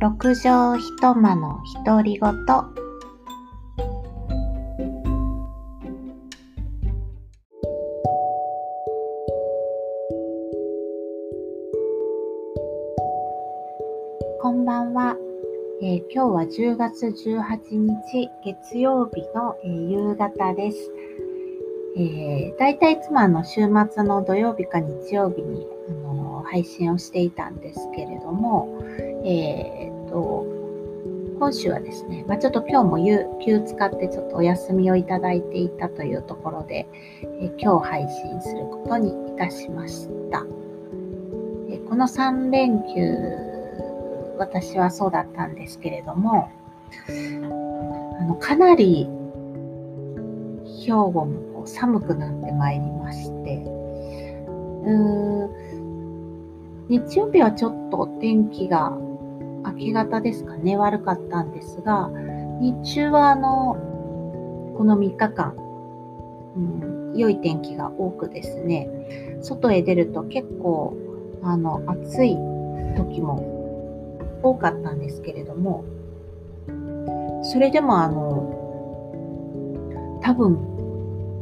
六畳一間の独り言こんばんは、えー今日は10月18日月曜日の、えー夕方です。えー、大体いつもあの週末の土曜日か日曜日に、あの配信をしていたんですけれども、えー、と今週はですね、まあ、ちょっと今日も有休使ってちょっとお休みをいただいていたというところで、えー今日配信することにいたしました。えーこの3連休、私はそうだったんですけれども、あのかなり兵庫もこう寒くなってまいりまして、うー日曜日はちょっと天気が明け方ですかね、悪かったんですが、日中はあの、この3日間、うん、良い天気が多くですね、外へ出ると結構、あの、暑い時も多かったんですけれども、それでもあの、多分、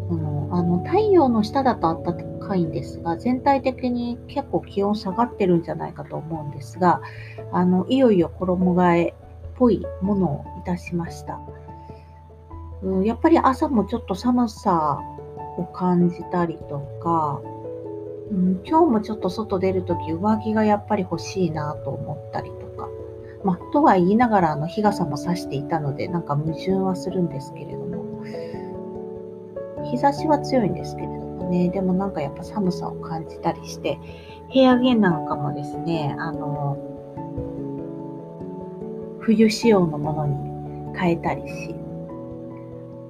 この、あの、太陽の下だと暖かいんですが、全体的に結構気温下がってるんじゃないかと思うんですが、あの、いよいよ衣替えっぽいものをいたしました。うんやっぱり朝もちょっと寒さを感じたりとか、うん、今日もちょっと外出るとき上着がやっぱり欲しいなと思ったりとか、まあ、とは言いながらあの日傘も差していたので、なんか矛盾はするんですけれども、日差しは強いんですけれども。ね、でもなんかやっぱ寒さを感じたりして、部屋着なんかもですね、あの、冬仕様のものに変えたりし、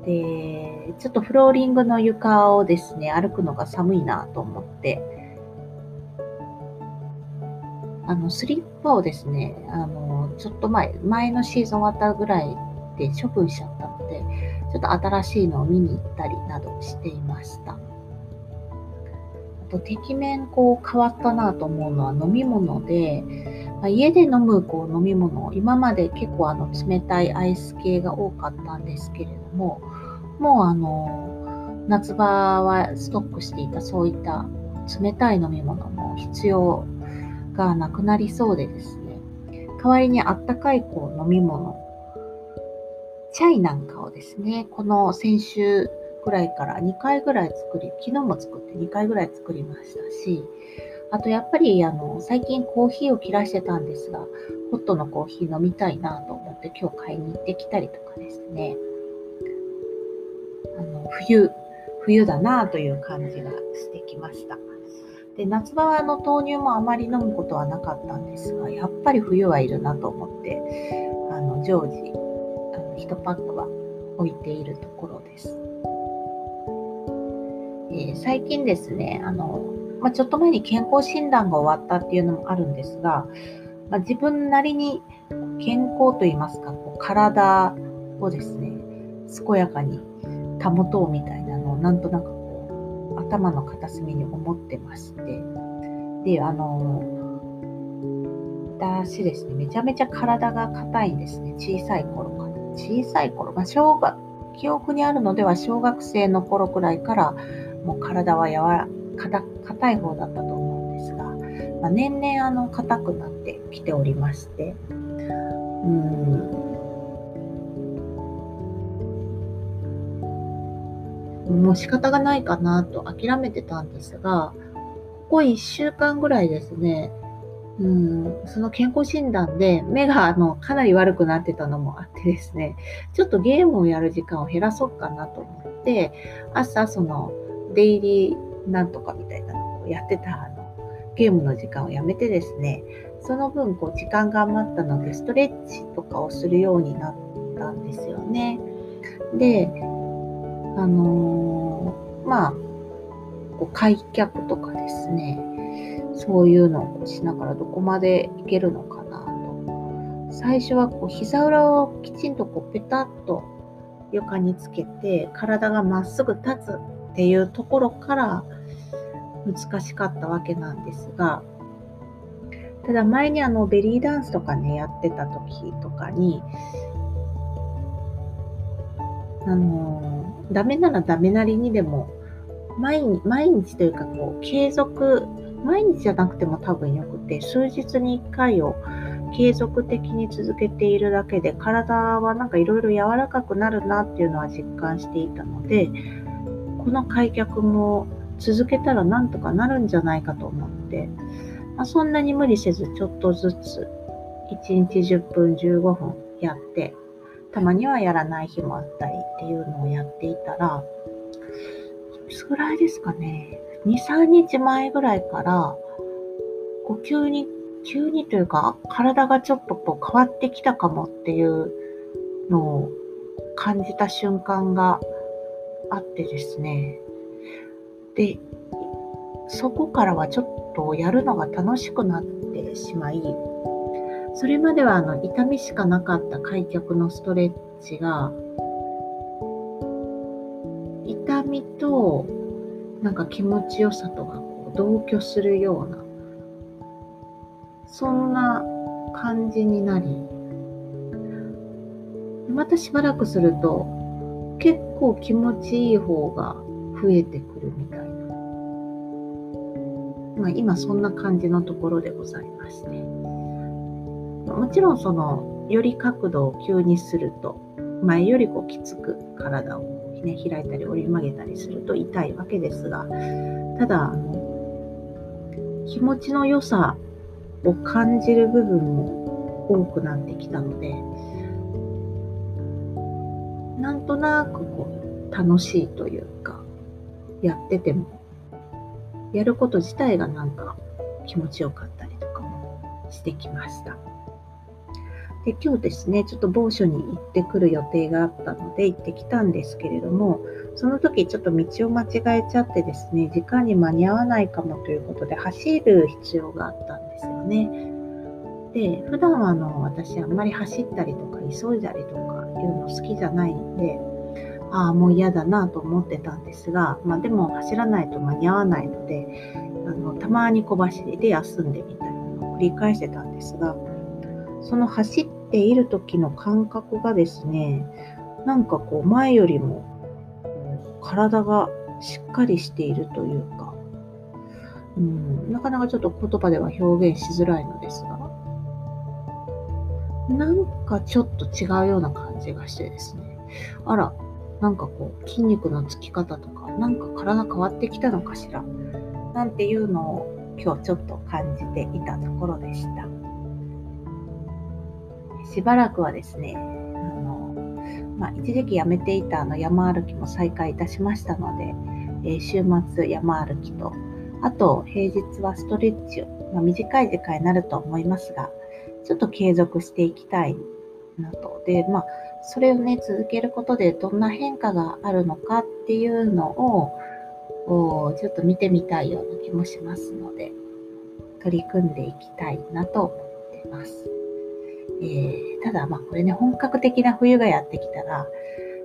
で、ちょっとフローリングの床をですね、歩くのが寒いなと思って、あの、スリッパをですね、あの、ちょっと前、前のシーズン終わったぐらいで処分しちゃったので、ちょっと新しいのを見に行ったりなどしていました。と、てきめんこう変わったなと思うのは飲み物で、まあ家で飲むこう飲み物、今まで結構あの冷たいアイス系が多かったんですけれども、もうあの、夏場はストックしていたそういった冷たい飲み物も必要がなくなりそうでですね、代わりにあったかいこう飲み物、チャイなんかをですね、この先週ぐらいから2回ぐらい作り、昨日も作って2回ぐらい作りましたし、あとやっぱりあの最近コーヒーを切らしてたんですが、ホットのコーヒー飲みたいなと思って今日買いに行ってきたりとかですね、あの冬、冬だなという感じがしてきました。で夏場はあの豆乳もあまり飲むことはなかったんですが、やっぱり冬はいるなと思って、あの常時あの1パックは置いているところです。えー最近ですね、あの、まあ、ちょっと前に健康診断が終わったっていうのもあるんですが、まあ、自分なりに健康といいますか、こう体をですね、健やかに保とうみたいなのをなんとなくこう頭の片隅に思ってまして、で、あの、私ですね、めちゃめちゃ体が硬いんですね、小さい頃から。小さい頃、まあ、小学、記憶にあるのでは小学生の頃くらいからもう体は柔ら硬硬い方だったと思うんですが、まあ、年々あの硬くなってきておりまして、うん、もう仕方がないかなと諦めてたんですが、ここ1週間ぐらいですね、うん、その健康診断で目があのかなり悪くなってたのもあってですね、ちょっとゲームをやる時間を減らそうかなと思って、朝そのデイリーなんとかみたいなのをやってたあのゲームの時間をやめてですね、その分こう時間が余ったのでストレッチとかをするようになったんですよね。で、あのーまあ、こう開脚とかですね、そういうのをしながらどこまでいけるのかなと。最初はこう膝裏をきちんとこうペタッと床につけて体がまっすぐ立つっていうところから難しかったわけなんですが、ただ前にあのベリーダンスとかね、やってた時とかに、あのダメならダメなりにでも、毎日、毎日というかこう、継続、毎日じゃなくても多分よくて、数日に1回を継続的に続けているだけで、体はなんかいろいろ柔らかくなるなっていうのは実感していたので、この開脚も続けたらなんとかなるんじゃないかと思って、まあ、そんなに無理せずちょっとずつ1日10分15分やってたまにはやらない日もあったりっていうのをやっていたらいつぐらいですかね。23日前ぐらいからこう急に急にというか体がちょっとこう変わってきたかもっていうのを感じた瞬間があってですね。でそこからはちょっとやるのが楽しくなってしまい、それまではあの痛みしかなかった開脚のストレッチが、痛みとなんか気持ちよさとがこう同居するような、そんな感じになり、またしばらくすると結構気持ちいい方が増えてくるみたいなまあ、今そんな感じのところでございますね。もちろんそのより角度を急にすると前よりこうきつく体を、ね、開いたり折り曲げたりすると痛いわけですがただあの気持ちの良さを感じる部分も多くなってきたのでなんとなくこう楽しいというかやっててもやること自体がなんか気持ちよかったりとかもしてきました。で今日ですね、ちょっと某所に行ってくる予定があったので行ってきたんですけれども、その時ちょっと道を間違えちゃってですね、時間に間に合わないかもということで走る必要があったんですよね。で、普段はあの私あんまり走ったりとか急いだりとかいうの好きじゃないので、ああ、もう嫌だなと思ってたんですが、まあ、でも走らないと間に合わないので、あのたまに小走りで休んでみたいなのを繰り返してたんですが、その走っている時の感覚がですね、なんかこう前よりも体がしっかりしているというか、うん、なかなかちょっと言葉では表現しづらいのですが、なんかちょっと違うような感じがしてですね、あら、なんかこう筋肉のつき方とか、なんか体変わってきたのかしら、なんていうのを今日ちょっと感じていたところでした。しばらくはですね、あのまあ、一時期やめていたあの山歩きも再開いたしましたので、えー、週末山歩きと、あと平日はストレッチを、まあ、短い時間になると思いますが、ちょっと継続していきたいなと。で、まあ、それをね、続けることでどんな変化があるのかっていうのを、ちょっと見てみたいような気もしますので、取り組んでいきたいなと思ってます。えー、ただ、まあこれね、本格的な冬がやってきたら、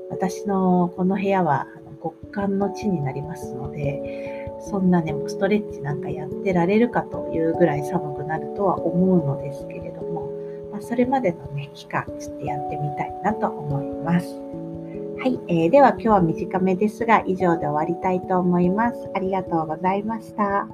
私のこの部屋は極寒の地になりますので、そんなね、もうストレッチなんかやってられるかというぐらい寒くなるとは思うのですけれども、それまでの、ね、期間ちょっとやってみたいなと思います。はい、えー、では今日は短めですが以上で終わりたいと思います。ありがとうございました。